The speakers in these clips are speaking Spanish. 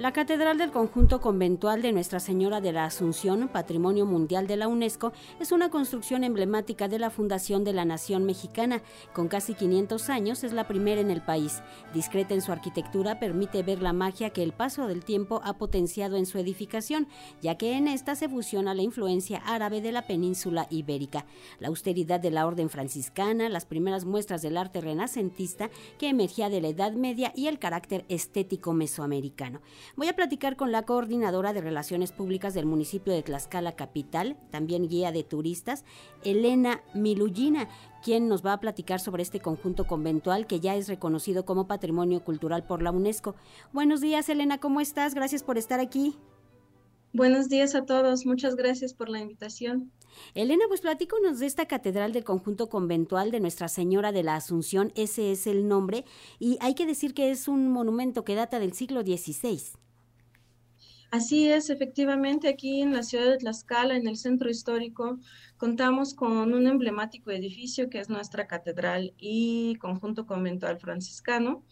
La Catedral del Conjunto Conventual de Nuestra Señora de la Asunción, Patrimonio Mundial de la UNESCO, es una construcción emblemática de la Fundación de la Nación Mexicana. Con casi 500 años es la primera en el país. Discreta en su arquitectura, permite ver la magia que el paso del tiempo ha potenciado en su edificación, ya que en esta se fusiona la influencia árabe de la península ibérica, la austeridad de la orden franciscana, las primeras muestras del arte renacentista que emergía de la Edad Media y el carácter estético mesoamericano. Voy a platicar con la coordinadora de Relaciones Públicas del municipio de Tlaxcala Capital, también guía de turistas, Elena Milugina, quien nos va a platicar sobre este conjunto conventual que ya es reconocido como Patrimonio Cultural por la UNESCO. Buenos días, Elena, ¿cómo estás? Gracias por estar aquí. Buenos días a todos, muchas gracias por la invitación. Elena, pues platíconos de esta catedral del conjunto conventual de Nuestra Señora de la Asunción, ese es el nombre, y hay que decir que es un monumento que data del siglo XVI. Así es, efectivamente, aquí en la ciudad de Tlaxcala, en el centro histórico, contamos con un emblemático edificio que es nuestra catedral y conjunto conventual franciscano.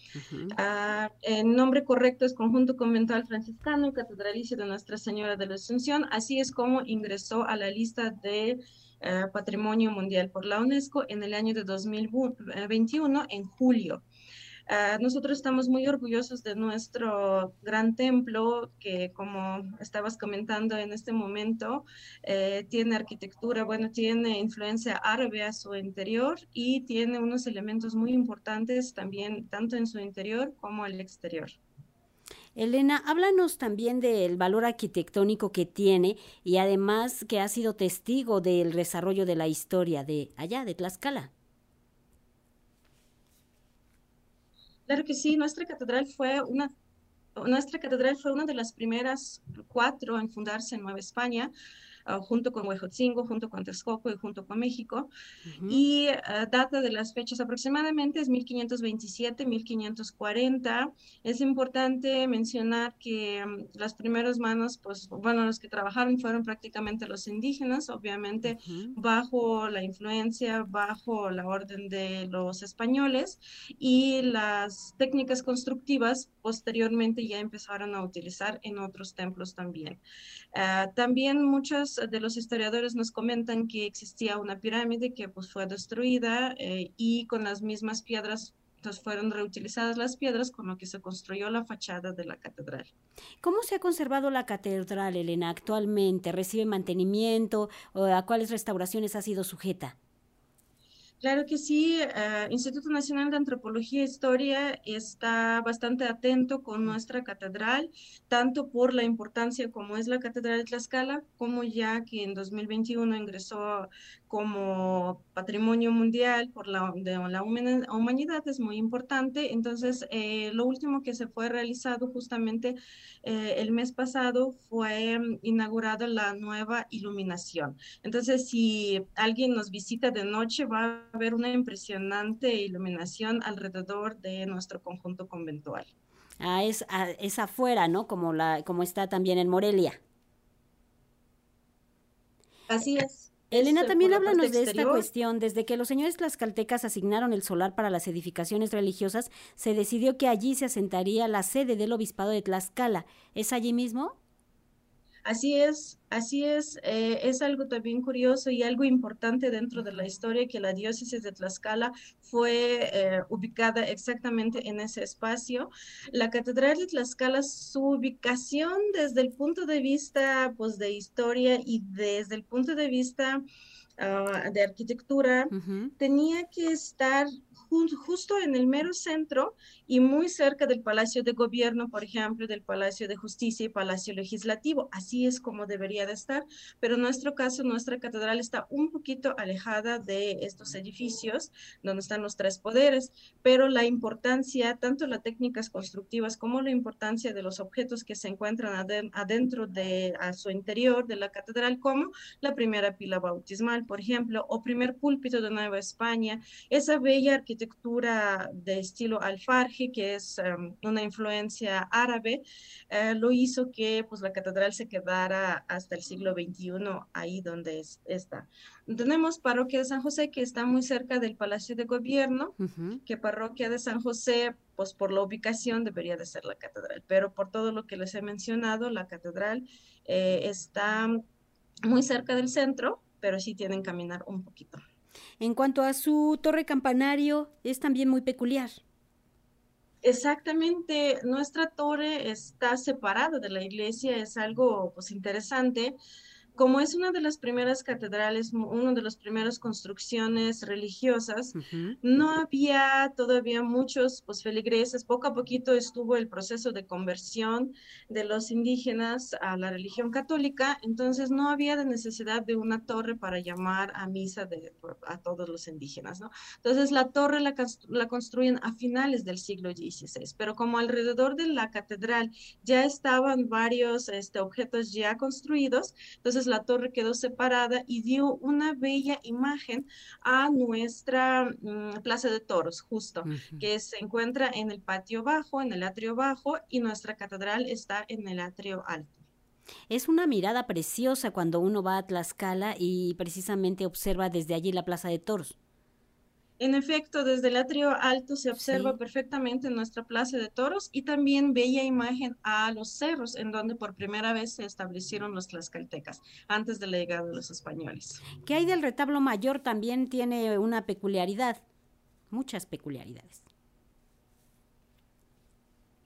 Ah, el nombre correcto es conjunto conventual franciscano, catedralicio de Nuestra Señora de la Asunción. Así es como ingresó a la lista de eh, Patrimonio Mundial por la UNESCO en el año de 2021, en julio. Ah, nosotros estamos muy orgullosos de nuestro gran templo que, como estabas comentando en este momento, eh, tiene arquitectura, bueno, tiene influencia árabe a su interior y tiene unos elementos muy importantes también, tanto en su interior como el exterior. Elena, háblanos también del valor arquitectónico que tiene y además que ha sido testigo del desarrollo de la historia de allá, de Tlaxcala. Claro que sí, nuestra catedral fue una nuestra catedral fue una de las primeras cuatro en fundarse en Nueva España. Ah, junto con Huejotzingo, junto con Texcoco y junto con México. Y ah, data de las fechas aproximadamente es 1527, 1540. Es importante mencionar que mm, las primeras manos, pues bueno, los que trabajaron fueron prácticamente los indígenas, obviamente bajo la influencia, bajo la orden de los españoles y las técnicas constructivas posteriormente ya empezaron a utilizar en otros templos también. Ah, también de los historiadores nos comentan que existía una pirámide que pues fue destruida eh, y con las mismas piedras entonces fueron reutilizadas las piedras con lo que se construyó la fachada de la catedral. ¿Cómo se ha conservado la catedral, Elena, actualmente? ¿Recibe mantenimiento? ¿O ¿A cuáles restauraciones ha sido sujeta? Claro que sí, uh, Instituto Nacional de Antropología e Historia está bastante atento con nuestra catedral, tanto por la importancia como es la Catedral de Tlaxcala, como ya que en 2021 ingresó como patrimonio mundial por la, de la humanidad, es muy importante. Entonces, eh, lo último que se fue realizado justamente eh, el mes pasado fue mm, inaugurada la nueva iluminación. Entonces, si alguien nos visita de noche, va a ver una impresionante iluminación alrededor de nuestro conjunto conventual. Ah, es, ah, es afuera, ¿no? Como, la, como está también en Morelia. Así es. Elena, también háblanos de esta cuestión. Desde que los señores tlaxcaltecas asignaron el solar para las edificaciones religiosas, se decidió que allí se asentaría la sede del obispado de Tlaxcala. ¿Es allí mismo? Así es, así es. Eh, es algo también curioso y algo importante dentro de la historia que la diócesis de Tlaxcala fue eh, ubicada exactamente en ese espacio. La catedral de Tlaxcala, su ubicación desde el punto de vista pues, de historia y desde el punto de vista ah, de arquitectura, tenía que estar justo en el mero centro y muy cerca del Palacio de Gobierno, por ejemplo, del Palacio de Justicia y Palacio Legislativo. Así es como debería de estar, pero en nuestro caso, nuestra catedral está un poquito alejada de estos edificios donde están los tres poderes, pero la importancia, tanto las técnicas constructivas como la importancia de los objetos que se encuentran adentro de a su interior de la catedral, como la primera pila bautismal, por ejemplo, o primer púlpito de Nueva España, esa bella arquitectura de estilo alfarje, que es em, una influencia árabe, eh, lo hizo que pues, la catedral se quedara hasta el siglo XXI ahí donde está. Tenemos parroquia de San José que está muy cerca del Palacio de Gobierno, que parroquia de San José, pues por la ubicación debería de ser la catedral, pero por todo lo que les he mencionado, la catedral eh, está muy cerca del centro, pero sí tienen que caminar un poquito. En cuanto a su torre campanario, es también muy peculiar. Exactamente, nuestra torre está separada de la iglesia, es algo pues interesante como es una de las primeras catedrales, una de las primeras construcciones religiosas, no había todavía muchos pues, feligreses. Poco a poquito estuvo el proceso de conversión de los indígenas a la religión católica, entonces no había de necesidad de una torre para llamar a misa de, a todos los indígenas. ¿no? Entonces la torre la, la construyen a finales del siglo XVI, pero como alrededor de la catedral ya estaban varios este, objetos ya construidos, entonces la torre quedó separada y dio una bella imagen a nuestra mm, Plaza de Toros, justo, que se encuentra en el patio bajo, en el atrio bajo, y nuestra catedral está en el atrio alto. Es una mirada preciosa cuando uno va a Tlaxcala y precisamente observa desde allí la Plaza de Toros. En efecto, desde el atrio alto se observa perfectamente nuestra plaza de toros y también bella imagen a los cerros en donde por primera vez se establecieron los tlaxcaltecas antes de la llegada de los españoles. ¿Qué hay del retablo mayor? También tiene una peculiaridad, muchas peculiaridades.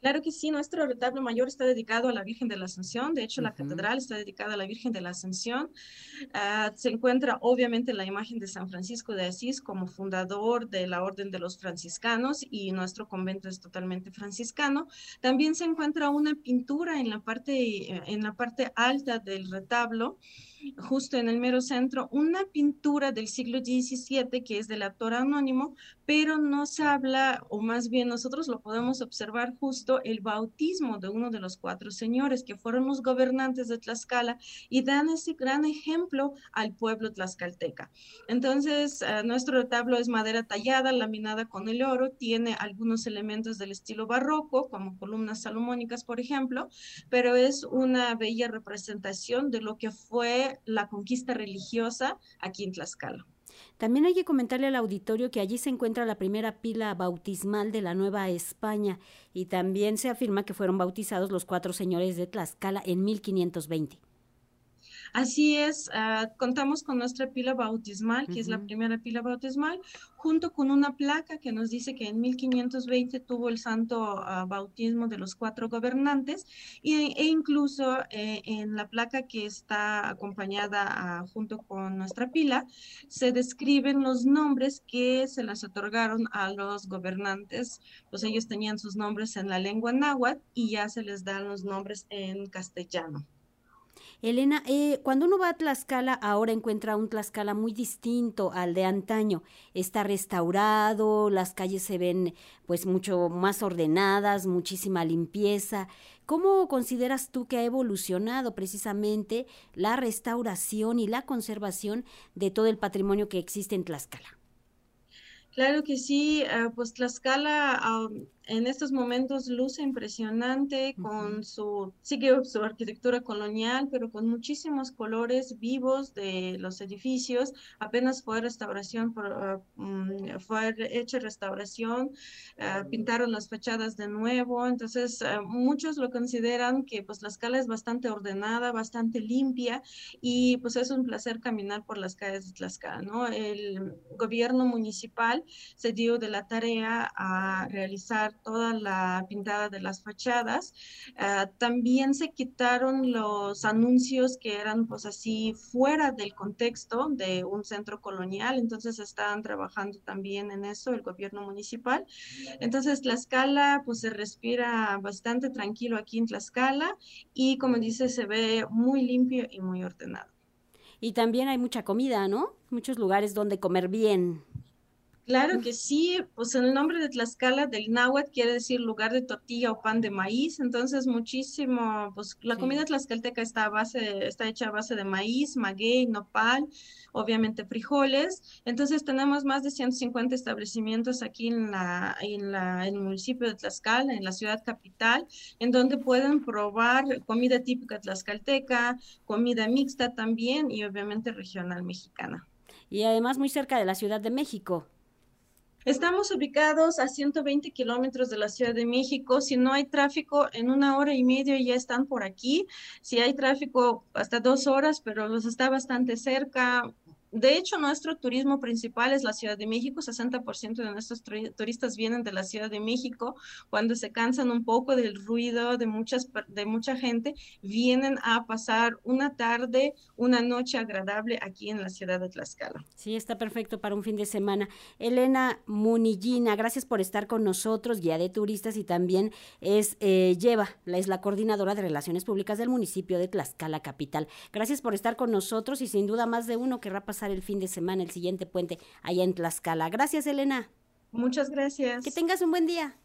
Claro que sí, nuestro retablo mayor está dedicado a la Virgen de la Ascensión, de hecho la catedral está dedicada a la Virgen de la Ascensión. Ah, se encuentra obviamente la imagen de San Francisco de Asís como fundador de la Orden de los Franciscanos y nuestro convento es totalmente franciscano. También se encuentra una pintura en la parte, en la parte alta del retablo justo en el mero centro, una pintura del siglo XVII que es del autor anónimo, pero nos habla, o más bien nosotros lo podemos observar justo, el bautismo de uno de los cuatro señores que fueron los gobernantes de Tlaxcala y dan ese gran ejemplo al pueblo tlaxcalteca. Entonces, eh, nuestro retablo es madera tallada, laminada con el oro, tiene algunos elementos del estilo barroco, como columnas salomónicas, por ejemplo, pero es una bella representación de lo que fue la conquista religiosa aquí en Tlaxcala. También hay que comentarle al auditorio que allí se encuentra la primera pila bautismal de la Nueva España y también se afirma que fueron bautizados los cuatro señores de Tlaxcala en 1520. Así es, ah, contamos con nuestra pila bautismal, que es la primera pila bautismal, junto con una placa que nos dice que en 1520 tuvo el santo ah, bautismo de los cuatro gobernantes e, e incluso eh, en la placa que está acompañada ah, junto con nuestra pila se describen los nombres que se les otorgaron a los gobernantes, pues ellos tenían sus nombres en la lengua náhuatl y ya se les dan los nombres en castellano. Elena, eh, cuando uno va a Tlaxcala, ahora encuentra un Tlaxcala muy distinto al de antaño. Está restaurado, las calles se ven pues mucho más ordenadas, muchísima limpieza. ¿Cómo consideras tú que ha evolucionado precisamente la restauración y la conservación de todo el patrimonio que existe en Tlaxcala? Claro que sí, ah, pues Tlaxcala en estos momentos luce impresionante con su, sigue su arquitectura colonial, pero con muchísimos colores vivos de los edificios. Apenas fue restauración, ah, mm, fue hecha restauración, ah, pintaron las fachadas de nuevo, entonces muchos lo consideran que pues la escala es bastante ordenada, bastante limpia y pues es un placer caminar por las calles de Tlaxcala, ¿no? El gobierno municipal se dio de la tarea a realizar toda la pintada de las fachadas. Ah, también se quitaron los anuncios que eran pues así fuera del contexto de un centro colonial, entonces estaban trabajando también en eso el gobierno municipal. Entonces Tlaxcala pues se respira bastante tranquilo aquí en Tlaxcala y como dice se ve muy limpio y muy ordenado. Y también hay mucha comida, ¿no? Muchos lugares donde comer bien. Claro que sí, pues en el nombre de Tlaxcala del náhuatl quiere decir lugar de tortilla o pan de maíz, entonces muchísimo, pues la comida tlaxcalteca está a base, está hecha a base de maíz, maguey, nopal, obviamente frijoles, entonces tenemos más de 150 establecimientos aquí en la, en la, en el municipio de Tlaxcala, en la ciudad capital, en donde pueden probar comida típica tlaxcalteca, comida mixta también y obviamente regional mexicana. Y además muy cerca de la Ciudad de México. Estamos ubicados a 120 kilómetros de la Ciudad de México. Si no hay tráfico, en una hora y media ya están por aquí. Si hay tráfico, hasta dos horas, pero los está bastante cerca. De hecho, nuestro turismo principal es la Ciudad de México. 60% de nuestros turistas vienen de la Ciudad de México. Cuando se cansan un poco del ruido de, muchas, de mucha gente, vienen a pasar una tarde, una noche agradable aquí en la ciudad de Tlaxcala. Sí, está perfecto para un fin de semana. Elena Munillina, gracias por estar con nosotros, guía de turistas y también es eh, lleva, es la coordinadora de Relaciones Públicas del municipio de Tlaxcala Capital. Gracias por estar con nosotros y sin duda más de uno querrá pasar el fin de semana, el siguiente puente allá en Tlaxcala. Gracias, Elena. Muchas gracias. Que tengas un buen día.